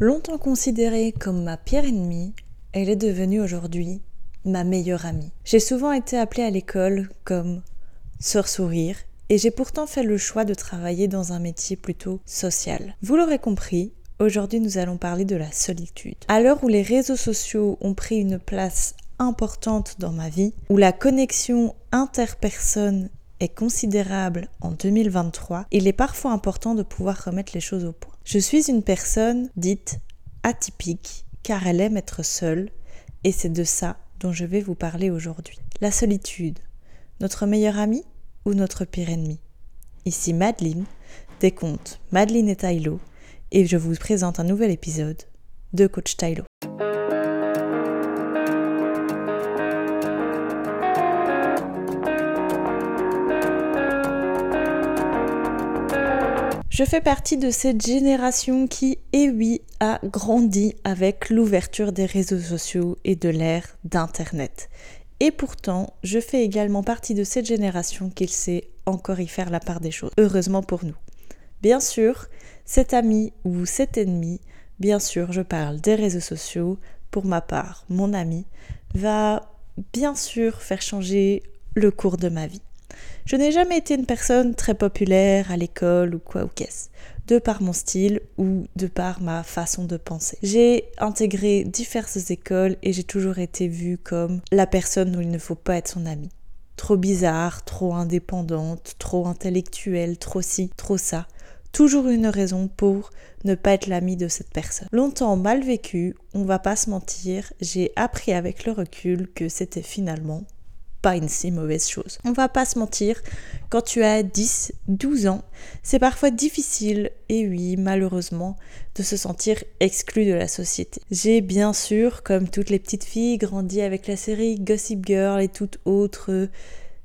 Longtemps considérée comme ma pire ennemie, elle est devenue aujourd'hui ma meilleure amie. J'ai souvent été appelée à l'école comme sœur sourire et j'ai pourtant fait le choix de travailler dans un métier plutôt social. Vous l'aurez compris, aujourd'hui nous allons parler de la solitude. À l'heure où les réseaux sociaux ont pris une place importante dans ma vie, où la connexion interpersonne est considérable en 2023, il est parfois important de pouvoir remettre les choses au point. Je suis une personne dite atypique car elle aime être seule et c'est de ça dont je vais vous parler aujourd'hui. La solitude, notre meilleur ami ou notre pire ennemi? Ici Madeline, des contes Madeline et Tylo, et je vous présente un nouvel épisode de Coach Tylo. Je fais partie de cette génération qui, et oui, a grandi avec l'ouverture des réseaux sociaux et de l'ère d'Internet. Et pourtant, je fais également partie de cette génération qui sait encore y faire la part des choses. Heureusement pour nous. Bien sûr, cet ami ou cet ennemi, bien sûr, je parle des réseaux sociaux, pour ma part, mon ami, va bien sûr faire changer le cours de ma vie. Je n'ai jamais été une personne très populaire à l'école ou quoi ou qu'est-ce, de par mon style ou de par ma façon de penser. J'ai intégré diverses écoles et j'ai toujours été vue comme la personne où il ne faut pas être son ami. Trop bizarre, trop indépendante, trop intellectuelle, trop ci, trop ça. Toujours une raison pour ne pas être l'ami de cette personne. Longtemps mal vécu, on va pas se mentir, j'ai appris avec le recul que c'était finalement pas une si mauvaise chose. On va pas se mentir, quand tu as 10, 12 ans, c'est parfois difficile, et oui, malheureusement, de se sentir exclu de la société. J'ai bien sûr, comme toutes les petites filles, grandi avec la série Gossip Girl et toute autre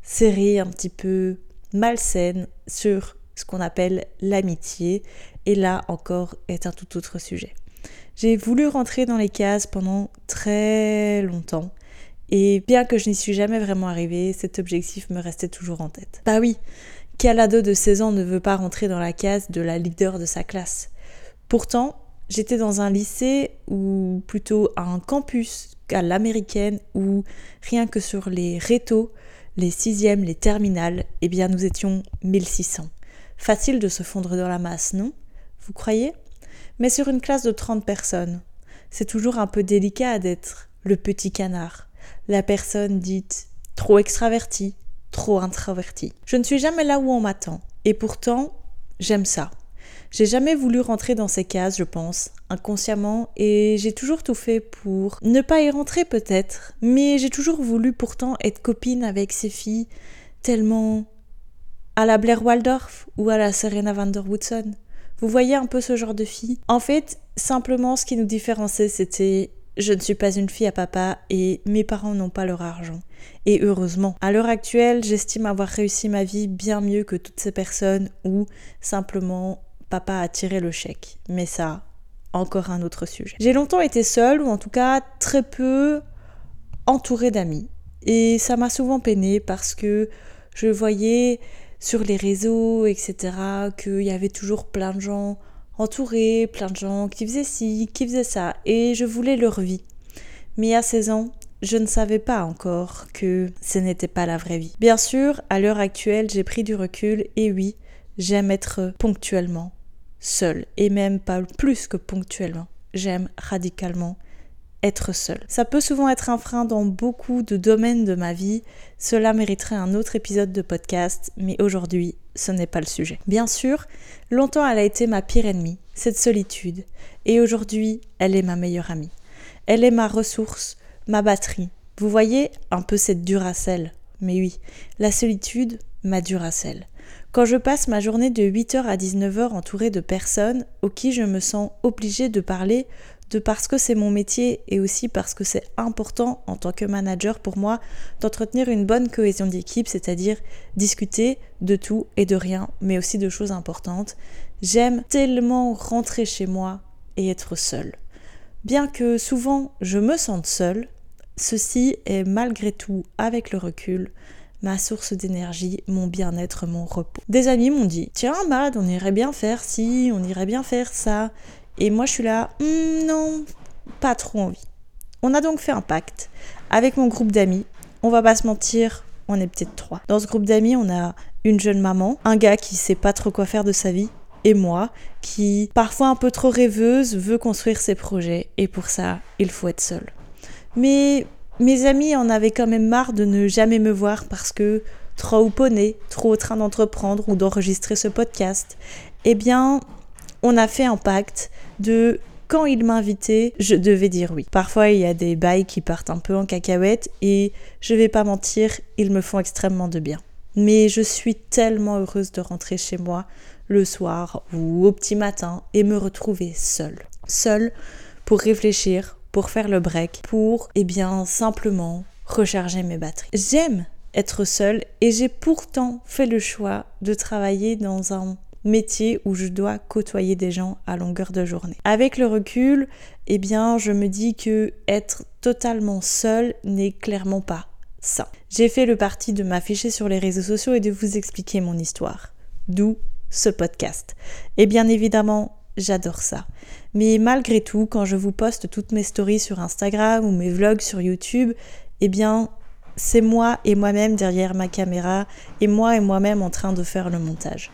série un petit peu malsaine sur ce qu'on appelle l'amitié, et là encore est un tout autre sujet. J'ai voulu rentrer dans les cases pendant très longtemps et bien que je n'y suis jamais vraiment arrivée, cet objectif me restait toujours en tête. Bah oui, quel ado de 16 ans ne veut pas rentrer dans la case de la leader de sa classe Pourtant, j'étais dans un lycée ou plutôt un campus à l'américaine où rien que sur les rétos, les sixièmes, les terminales, eh bien nous étions 1600. Facile de se fondre dans la masse, non? Vous croyez? Mais sur une classe de 30 personnes, c'est toujours un peu délicat d'être le petit canard la personne dite trop extravertie, trop introvertie. Je ne suis jamais là où on m'attend. Et pourtant, j'aime ça. J'ai jamais voulu rentrer dans ces cases, je pense, inconsciemment, et j'ai toujours tout fait pour ne pas y rentrer peut-être, mais j'ai toujours voulu pourtant être copine avec ces filles tellement à la Blair Waldorf ou à la Serena van der Woodson. Vous voyez un peu ce genre de fille En fait, simplement ce qui nous différenciait, c'était je ne suis pas une fille à papa et mes parents n'ont pas leur argent. Et heureusement, à l'heure actuelle, j'estime avoir réussi ma vie bien mieux que toutes ces personnes où simplement papa a tiré le chèque. Mais ça, encore un autre sujet. J'ai longtemps été seule, ou en tout cas très peu entourée d'amis. Et ça m'a souvent peinée parce que je voyais sur les réseaux, etc., qu'il y avait toujours plein de gens entourée, plein de gens qui faisaient ci, qui faisaient ça, et je voulais leur vie. Mais à 16 ans, je ne savais pas encore que ce n'était pas la vraie vie. Bien sûr, à l'heure actuelle, j'ai pris du recul et oui, j'aime être ponctuellement seule, et même pas plus que ponctuellement. J'aime radicalement être seule. Ça peut souvent être un frein dans beaucoup de domaines de ma vie. Cela mériterait un autre épisode de podcast, mais aujourd'hui, ce n'est pas le sujet. Bien sûr, longtemps elle a été ma pire ennemie, cette solitude, et aujourd'hui, elle est ma meilleure amie. Elle est ma ressource, ma batterie. Vous voyez un peu cette duracelle Mais oui, la solitude, ma duracelle. Quand je passe ma journée de 8h à 19h entourée de personnes aux qui je me sens obligée de parler parce que c'est mon métier et aussi parce que c'est important en tant que manager pour moi d'entretenir une bonne cohésion d'équipe, c'est-à-dire discuter de tout et de rien, mais aussi de choses importantes. J'aime tellement rentrer chez moi et être seule. Bien que souvent je me sente seule, ceci est malgré tout, avec le recul, ma source d'énergie, mon bien-être, mon repos. Des amis m'ont dit Tiens, Mad, on irait bien faire ci, on irait bien faire ça. Et moi, je suis là, hmm, non, pas trop envie. On a donc fait un pacte avec mon groupe d'amis. On va pas se mentir, on est peut-être trois. Dans ce groupe d'amis, on a une jeune maman, un gars qui sait pas trop quoi faire de sa vie, et moi, qui, parfois un peu trop rêveuse, veut construire ses projets. Et pour ça, il faut être seul. Mais mes amis en avaient quand même marre de ne jamais me voir parce que trop poney, trop au train d'entreprendre ou d'enregistrer ce podcast. Eh bien, on a fait un pacte de quand il m'invitait, je devais dire oui. Parfois, il y a des bails qui partent un peu en cacahuète et je vais pas mentir, ils me font extrêmement de bien. Mais je suis tellement heureuse de rentrer chez moi le soir ou au petit matin et me retrouver seule. Seule pour réfléchir, pour faire le break, pour, eh bien, simplement recharger mes batteries. J'aime être seule et j'ai pourtant fait le choix de travailler dans un métier où je dois côtoyer des gens à longueur de journée. Avec le recul, eh bien, je me dis que être totalement seule n'est clairement pas ça. J'ai fait le parti de m'afficher sur les réseaux sociaux et de vous expliquer mon histoire. D'où ce podcast. Et bien évidemment, j'adore ça. Mais malgré tout, quand je vous poste toutes mes stories sur Instagram ou mes vlogs sur YouTube, eh bien, c'est moi et moi-même derrière ma caméra et moi et moi-même en train de faire le montage.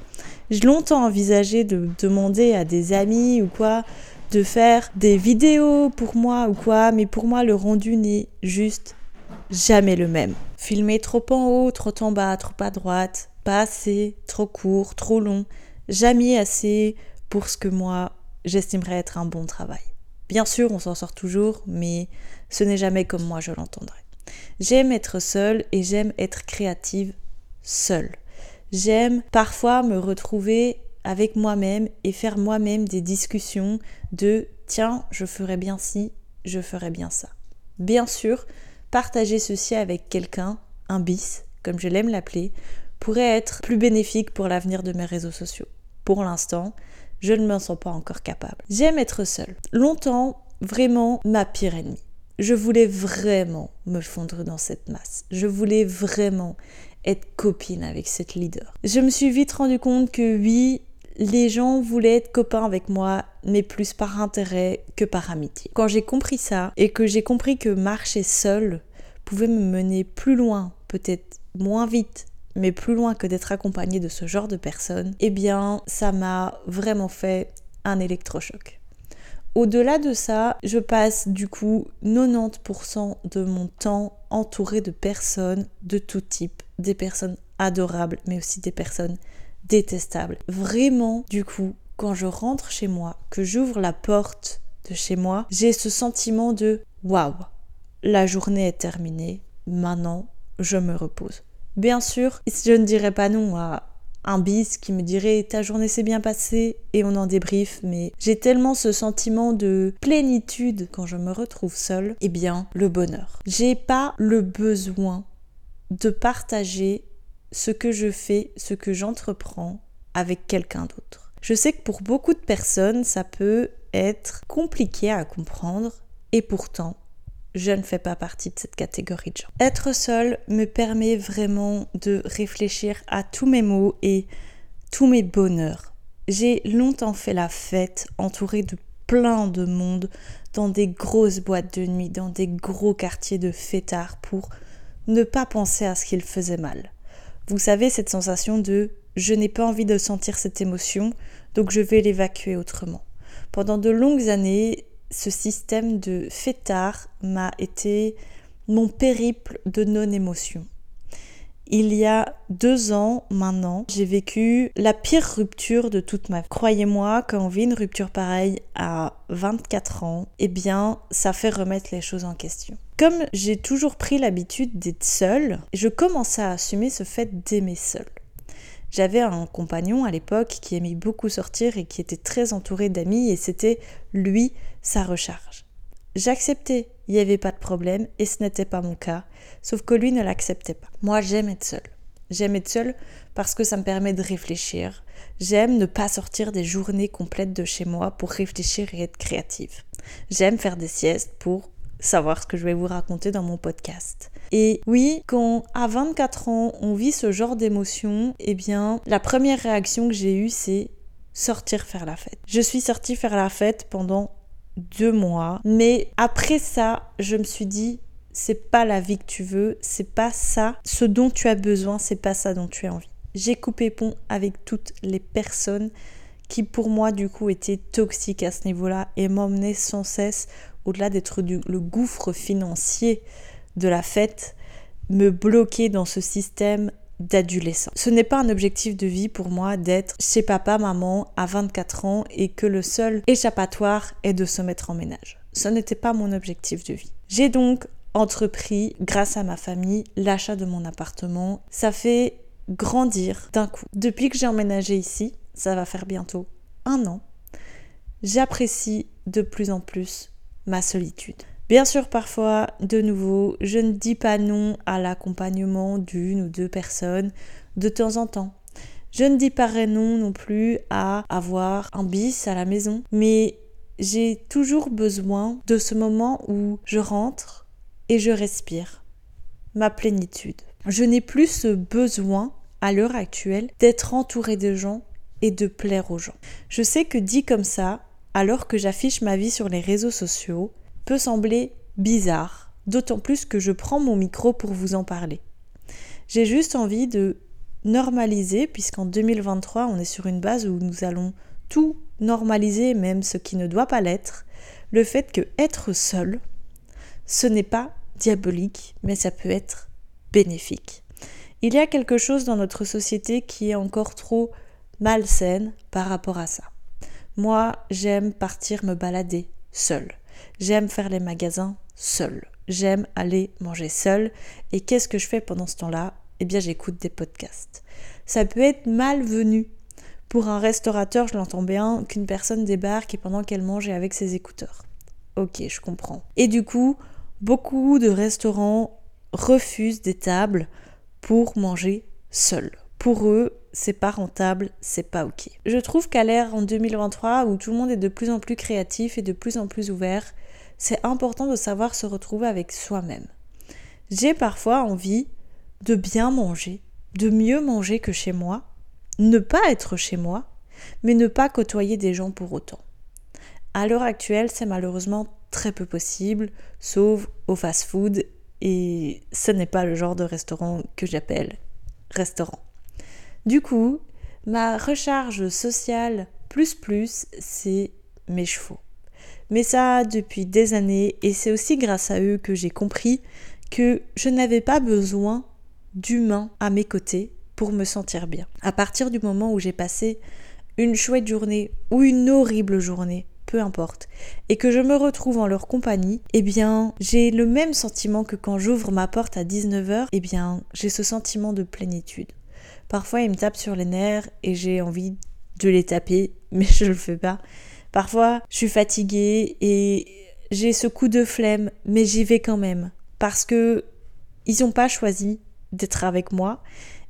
J'ai longtemps envisagé de demander à des amis ou quoi de faire des vidéos pour moi ou quoi, mais pour moi le rendu n'est juste jamais le même. Filmer trop en haut, trop en bas, trop à droite, pas assez, trop court, trop long, jamais assez pour ce que moi j'estimerais être un bon travail. Bien sûr, on s'en sort toujours, mais ce n'est jamais comme moi je l'entendrai. J'aime être seule et j'aime être créative seule. J'aime parfois me retrouver avec moi-même et faire moi-même des discussions de tiens, je ferais bien ci, je ferais bien ça. Bien sûr, partager ceci avec quelqu'un, un bis, comme je l'aime l'appeler, pourrait être plus bénéfique pour l'avenir de mes réseaux sociaux. Pour l'instant, je ne m'en sens pas encore capable. J'aime être seule. Longtemps, vraiment ma pire ennemie. Je voulais vraiment me fondre dans cette masse. Je voulais vraiment être copine avec cette leader. Je me suis vite rendu compte que oui, les gens voulaient être copains avec moi, mais plus par intérêt que par amitié. Quand j'ai compris ça et que j'ai compris que marcher seul pouvait me mener plus loin, peut-être moins vite, mais plus loin que d'être accompagné de ce genre de personnes, eh bien, ça m'a vraiment fait un électrochoc. Au-delà de ça, je passe du coup 90% de mon temps entouré de personnes de tout type, des personnes adorables, mais aussi des personnes détestables. Vraiment, du coup, quand je rentre chez moi, que j'ouvre la porte de chez moi, j'ai ce sentiment de waouh, la journée est terminée, maintenant je me repose. Bien sûr, je ne dirais pas non à un bis qui me dirait ta journée s'est bien passée et on en débrief, mais j'ai tellement ce sentiment de plénitude quand je me retrouve seule, et eh bien le bonheur. J'ai pas le besoin de partager ce que je fais, ce que j'entreprends avec quelqu'un d'autre. Je sais que pour beaucoup de personnes, ça peut être compliqué à comprendre et pourtant, je ne fais pas partie de cette catégorie de gens. Être seule me permet vraiment de réfléchir à tous mes mots et tous mes bonheurs. J'ai longtemps fait la fête entourée de plein de monde dans des grosses boîtes de nuit, dans des gros quartiers de fêtards pour ne pas penser à ce qu'il faisait mal. Vous savez, cette sensation de je n'ai pas envie de sentir cette émotion, donc je vais l'évacuer autrement. Pendant de longues années, ce système de fêtard m'a été mon périple de non-émotion. Il y a deux ans maintenant, j'ai vécu la pire rupture de toute ma vie. Croyez-moi, quand on vit une rupture pareille à 24 ans, eh bien, ça fait remettre les choses en question. Comme j'ai toujours pris l'habitude d'être seule, je commençais à assumer ce fait d'aimer seule. J'avais un compagnon à l'époque qui aimait beaucoup sortir et qui était très entouré d'amis et c'était lui sa recharge. J'acceptais, il n'y avait pas de problème et ce n'était pas mon cas, sauf que lui ne l'acceptait pas. Moi j'aime être seule. J'aime être seule parce que ça me permet de réfléchir. J'aime ne pas sortir des journées complètes de chez moi pour réfléchir et être créative. J'aime faire des siestes pour savoir ce que je vais vous raconter dans mon podcast. Et oui, quand à 24 ans, on vit ce genre d'émotion, eh bien, la première réaction que j'ai eue, c'est sortir faire la fête. Je suis sortie faire la fête pendant deux mois, mais après ça, je me suis dit, c'est pas la vie que tu veux, c'est pas ça, ce dont tu as besoin, c'est pas ça dont tu as envie. J'ai coupé pont avec toutes les personnes qui pour moi du coup étaient toxiques à ce niveau-là et m'emmenaient sans cesse, au-delà d'être le gouffre financier de la fête, me bloquer dans ce système d'adolescent. Ce n'est pas un objectif de vie pour moi d'être chez papa, maman à 24 ans et que le seul échappatoire est de se mettre en ménage. Ce n'était pas mon objectif de vie. J'ai donc entrepris, grâce à ma famille, l'achat de mon appartement. Ça fait grandir d'un coup. Depuis que j'ai emménagé ici, ça va faire bientôt un an, j'apprécie de plus en plus ma solitude. Bien sûr, parfois, de nouveau, je ne dis pas non à l'accompagnement d'une ou deux personnes de temps en temps. Je ne dis pas non non plus à avoir un bis à la maison, mais j'ai toujours besoin de ce moment où je rentre et je respire ma plénitude. Je n'ai plus ce besoin à l'heure actuelle d'être entourée de gens et de plaire aux gens. Je sais que dit comme ça, alors que j'affiche ma vie sur les réseaux sociaux, peut sembler bizarre, d'autant plus que je prends mon micro pour vous en parler. J'ai juste envie de normaliser, puisqu'en 2023, on est sur une base où nous allons tout normaliser, même ce qui ne doit pas l'être, le fait que être seul, ce n'est pas diabolique, mais ça peut être bénéfique. Il y a quelque chose dans notre société qui est encore trop malsaine par rapport à ça. Moi, j'aime partir me balader seul. J'aime faire les magasins seul. J'aime aller manger seul. Et qu'est-ce que je fais pendant ce temps-là? Eh bien, j'écoute des podcasts. Ça peut être malvenu. Pour un restaurateur, je l'entends bien, qu'une personne débarque et pendant qu'elle mange est avec ses écouteurs. Ok, je comprends. Et du coup, beaucoup de restaurants refusent des tables pour manger seul. Pour eux, c'est pas rentable, c'est pas ok. Je trouve qu'à l'ère en 2023 où tout le monde est de plus en plus créatif et de plus en plus ouvert, c'est important de savoir se retrouver avec soi-même. J'ai parfois envie de bien manger, de mieux manger que chez moi, ne pas être chez moi, mais ne pas côtoyer des gens pour autant. À l'heure actuelle, c'est malheureusement très peu possible, sauf au fast-food, et ce n'est pas le genre de restaurant que j'appelle restaurant. Du coup, ma recharge sociale plus plus, c'est mes chevaux. Mais ça depuis des années et c'est aussi grâce à eux que j'ai compris que je n'avais pas besoin d'humains à mes côtés pour me sentir bien. À partir du moment où j'ai passé une chouette journée ou une horrible journée, peu importe, et que je me retrouve en leur compagnie, eh bien, j'ai le même sentiment que quand j'ouvre ma porte à 19h, eh bien, j'ai ce sentiment de plénitude. Parfois, ils me tapent sur les nerfs et j'ai envie de les taper, mais je le fais pas. Parfois, je suis fatiguée et j'ai ce coup de flemme, mais j'y vais quand même parce que ils n'ont pas choisi d'être avec moi.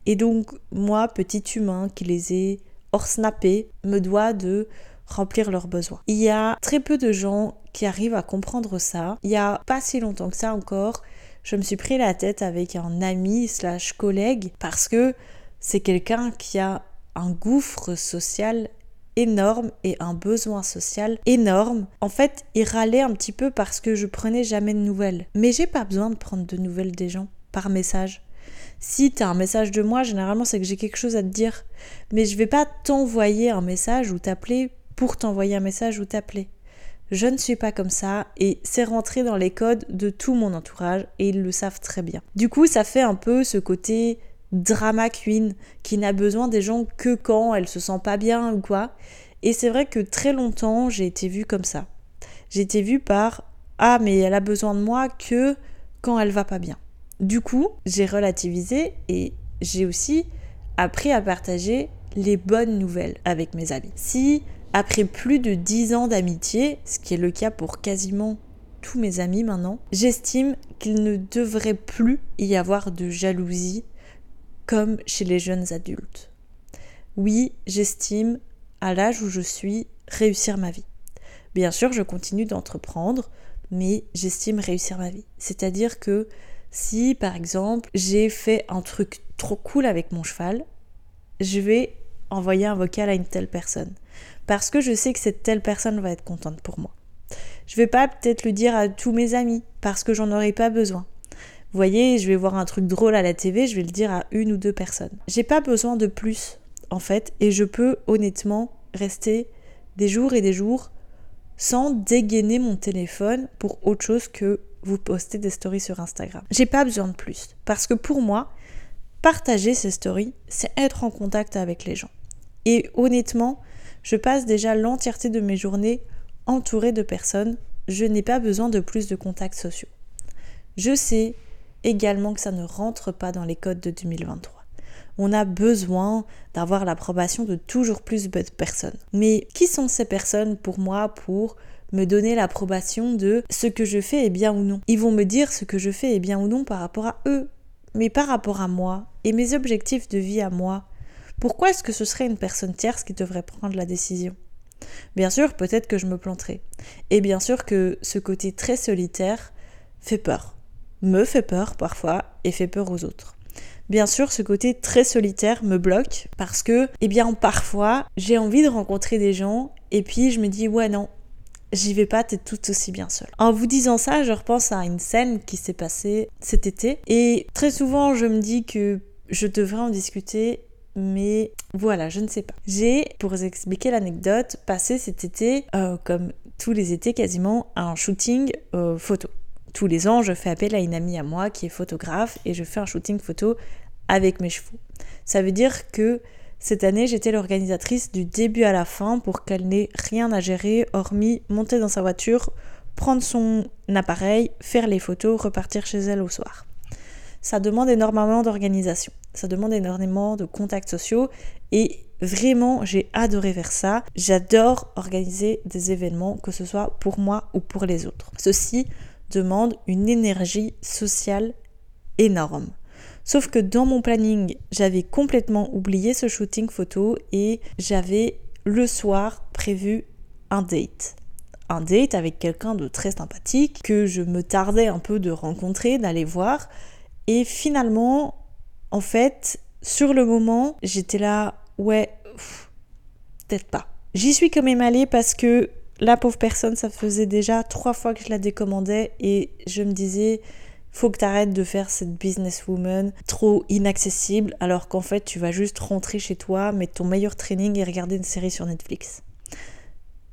Et donc, moi, petit humain qui les ai hors snappés, me doit de remplir leurs besoins. Il y a très peu de gens qui arrivent à comprendre ça. Il y a pas si longtemps que ça encore, je me suis pris la tête avec un ami slash collègue parce que c'est quelqu'un qui a un gouffre social énorme et un besoin social énorme. En fait, il râlait un petit peu parce que je prenais jamais de nouvelles. Mais j'ai pas besoin de prendre de nouvelles des gens par message. Si tu as un message de moi, généralement c'est que j'ai quelque chose à te dire. Mais je vais pas t'envoyer un message ou t'appeler pour t'envoyer un message ou t'appeler. Je ne suis pas comme ça et c'est rentré dans les codes de tout mon entourage et ils le savent très bien. Du coup, ça fait un peu ce côté drama queen qui n'a besoin des gens que quand elle se sent pas bien ou quoi. Et c'est vrai que très longtemps, j'ai été vue comme ça. J'ai été vue par ah mais elle a besoin de moi que quand elle va pas bien. Du coup, j'ai relativisé et j'ai aussi appris à partager les bonnes nouvelles avec mes amis. Si après plus de 10 ans d'amitié, ce qui est le cas pour quasiment tous mes amis maintenant, j'estime qu'il ne devrait plus y avoir de jalousie comme chez les jeunes adultes. Oui, j'estime, à l'âge où je suis, réussir ma vie. Bien sûr, je continue d'entreprendre, mais j'estime réussir ma vie. C'est-à-dire que si, par exemple, j'ai fait un truc trop cool avec mon cheval, je vais envoyer un vocal à une telle personne. parce que je sais que cette telle personne va être contente pour moi. Je vais pas peut-être le dire à tous mes amis parce que j'en aurai pas besoin. Voyez, je vais voir un truc drôle à la TV, je vais le dire à une ou deux personnes. J'ai pas besoin de plus en fait et je peux honnêtement rester des jours et des jours sans dégainer mon téléphone pour autre chose que vous poster des stories sur Instagram. J'ai pas besoin de plus parce que pour moi, partager ces stories, c'est être en contact avec les gens. Et honnêtement, je passe déjà l'entièreté de mes journées entourée de personnes. Je n'ai pas besoin de plus de contacts sociaux. Je sais également que ça ne rentre pas dans les codes de 2023 on a besoin d'avoir l'approbation de toujours plus de personnes. Mais qui sont ces personnes pour moi pour me donner l'approbation de ce que je fais est bien ou non? Ils vont me dire ce que je fais est bien ou non par rapport à eux, mais par rapport à moi et mes objectifs de vie à moi. Pourquoi est-ce que ce serait une personne tierce qui devrait prendre la décision? Bien sûr, peut-être que je me planterai. Et bien sûr que ce côté très solitaire fait peur. Me fait peur parfois et fait peur aux autres. Bien sûr, ce côté très solitaire me bloque parce que, eh bien, parfois, j'ai envie de rencontrer des gens et puis je me dis, ouais, non, j'y vais pas, t'es tout aussi bien seule. En vous disant ça, je repense à une scène qui s'est passée cet été et très souvent, je me dis que je devrais en discuter mais voilà, je ne sais pas. J'ai, pour vous expliquer l'anecdote, passé cet été, euh, comme tous les étés quasiment, un shooting euh, photo tous les ans, je fais appel à une amie à moi qui est photographe et je fais un shooting photo avec mes chevaux. Ça veut dire que cette année, j'étais l'organisatrice du début à la fin pour qu'elle n'ait rien à gérer hormis monter dans sa voiture, prendre son appareil, faire les photos, repartir chez elle au soir. Ça demande énormément d'organisation, ça demande énormément de contacts sociaux et vraiment j'ai adoré faire ça. J'adore organiser des événements, que ce soit pour moi ou pour les autres. Ceci demande une énergie sociale énorme. Sauf que dans mon planning, j'avais complètement oublié ce shooting photo et j'avais le soir prévu un date. Un date avec quelqu'un de très sympathique que je me tardais un peu de rencontrer, d'aller voir. Et finalement, en fait, sur le moment, j'étais là, ouais, peut-être pas. J'y suis quand même allée parce que la pauvre personne, ça faisait déjà trois fois que je la décommandais et je me disais, faut que tu arrêtes de faire cette businesswoman trop inaccessible alors qu'en fait tu vas juste rentrer chez toi, mettre ton meilleur training et regarder une série sur Netflix.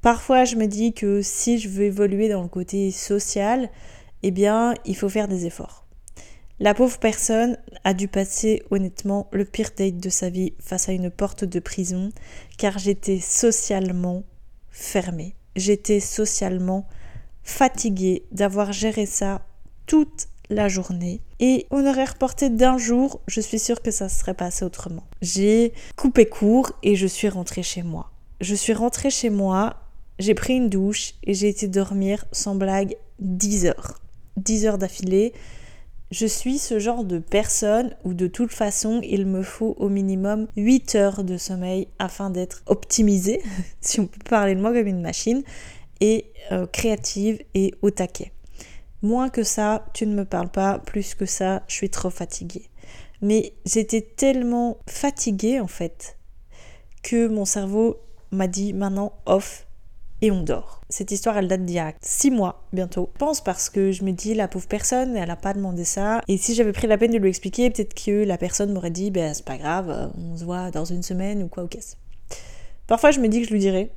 Parfois je me dis que si je veux évoluer dans le côté social, eh bien il faut faire des efforts. La pauvre personne a dû passer honnêtement le pire date de sa vie face à une porte de prison car j'étais socialement fermée j'étais socialement fatiguée d'avoir géré ça toute la journée. Et on aurait reporté d'un jour, je suis sûre que ça serait passé autrement. J'ai coupé court et je suis rentrée chez moi. Je suis rentrée chez moi, j'ai pris une douche et j'ai été dormir sans blague 10 heures. 10 heures d'affilée. Je suis ce genre de personne où de toute façon il me faut au minimum 8 heures de sommeil afin d'être optimisée, si on peut parler de moi comme une machine, et euh, créative et au taquet. Moins que ça, tu ne me parles pas, plus que ça, je suis trop fatiguée. Mais j'étais tellement fatiguée en fait que mon cerveau m'a dit maintenant off, et on dort. Cette histoire, elle date d'il y a 6 mois bientôt. Je pense parce que je me dis, la pauvre personne, elle a pas demandé ça. Et si j'avais pris la peine de lui expliquer, peut-être que la personne m'aurait dit, ben c'est pas grave, on se voit dans une semaine ou quoi ou qu'est-ce. Parfois, je me dis que je lui dirais.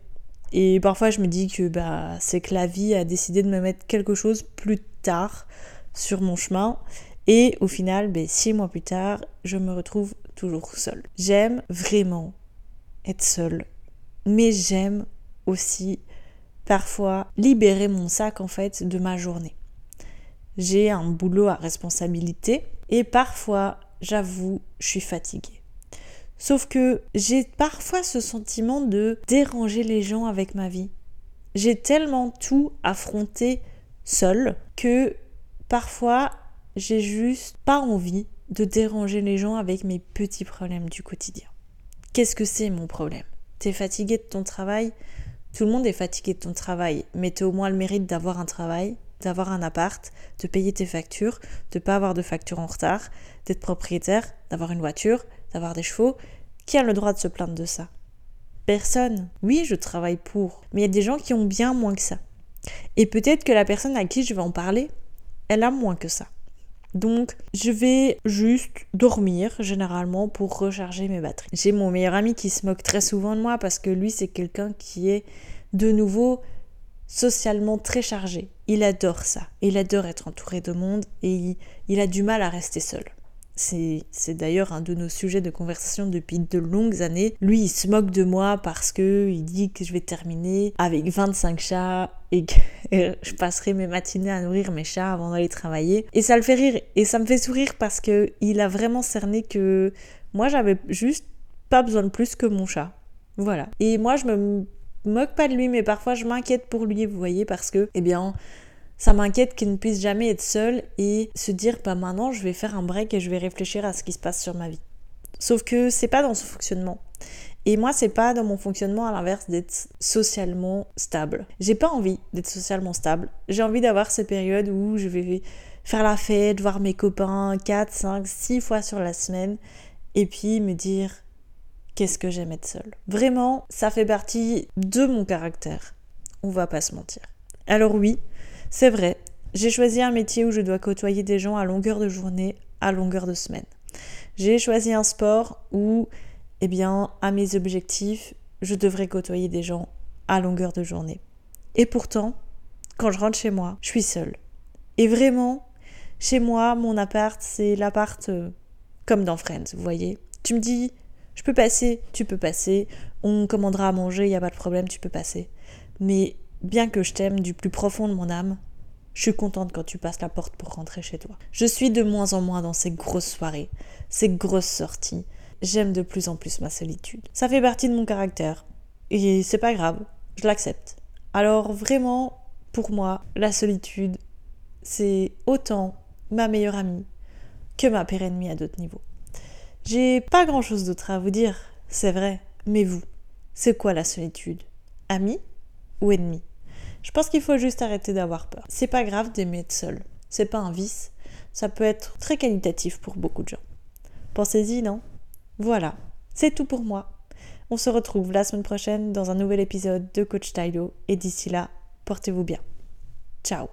Et parfois, je me dis que bah, c'est que la vie a décidé de me mettre quelque chose plus tard sur mon chemin. Et au final, ben, six mois plus tard, je me retrouve toujours seule. J'aime vraiment être seule. Mais j'aime aussi parfois libérer mon sac en fait de ma journée. J'ai un boulot à responsabilité et parfois, j'avoue, je suis fatiguée. Sauf que j'ai parfois ce sentiment de déranger les gens avec ma vie. J'ai tellement tout affronté seul que parfois j'ai juste pas envie de déranger les gens avec mes petits problèmes du quotidien. Qu'est-ce que c'est mon problème? T'es fatigué de ton travail? Tout le monde est fatigué de ton travail, mais tu as au moins le mérite d'avoir un travail, d'avoir un appart, de payer tes factures, de pas avoir de factures en retard, d'être propriétaire, d'avoir une voiture, d'avoir des chevaux. Qui a le droit de se plaindre de ça? Personne. Oui, je travaille pour, mais il y a des gens qui ont bien moins que ça. Et peut-être que la personne à qui je vais en parler, elle a moins que ça. Donc, je vais juste dormir généralement pour recharger mes batteries. J'ai mon meilleur ami qui se moque très souvent de moi parce que lui, c'est quelqu'un qui est de nouveau socialement très chargé. Il adore ça. Il adore être entouré de monde et il, a du mal à rester seul. C'est d'ailleurs un de nos sujets de conversation depuis de longues années. Lui, il se moque de moi parce que il dit que je vais terminer avec 25 chats et que je passerai mes matinées à nourrir mes chats avant d'aller travailler. Et ça le fait rire et ça me fait sourire parce que il a vraiment cerné que moi j'avais juste pas besoin de plus que mon chat. Voilà. Et moi je me moque pas de lui mais parfois je m'inquiète pour lui, vous voyez, parce que eh bien ça m'inquiète qu'il ne puisse jamais être seul et se dire bah maintenant je vais faire un break et je vais réfléchir à ce qui se passe sur ma vie. Sauf que c'est pas dans son fonctionnement. Et moi, c'est pas dans mon fonctionnement à l'inverse d'être socialement stable. J'ai pas envie d'être socialement stable. J'ai envie d'avoir ces périodes où je vais faire la fête, voir mes copains 4, 5, 6 fois sur la semaine et puis me dire qu'est-ce que j'aime être seule? Vraiment, ça fait partie de mon caractère. On va pas se mentir. Alors oui, c'est vrai, j'ai choisi un métier où je dois côtoyer des gens à longueur de journée, à longueur de semaine. J'ai choisi un sport où, eh bien, à mes objectifs, je devrais côtoyer des gens à longueur de journée. Et pourtant, quand je rentre chez moi, je suis seule. Et vraiment, chez moi, mon appart, c'est l'appart euh, comme dans Friends, vous voyez. Tu me dis, je peux passer, tu peux passer, on commandera à manger, il n'y a pas de problème, tu peux passer. Mais bien que je t'aime du plus profond de mon âme, je suis contente quand tu passes la porte pour rentrer chez toi. Je suis de moins en moins dans ces grosses soirées, ces grosses sorties. J'aime de plus en plus ma solitude. Ça fait partie de mon caractère. Et c'est pas grave, je l'accepte. Alors vraiment, pour moi, la solitude, c'est autant ma meilleure amie que ma pire ennemie à d'autres niveaux. J'ai pas grand chose d'autre à vous dire, c'est vrai, mais vous, c'est quoi la solitude? Amie ou ennemi je pense qu'il faut juste arrêter d'avoir peur. C'est pas grave d'aimer être seul. C'est pas un vice. Ça peut être très qualitatif pour beaucoup de gens. Pensez-y, non? Voilà. C'est tout pour moi. On se retrouve la semaine prochaine dans un nouvel épisode de Coach Tylo et d'ici là, portez-vous bien. Ciao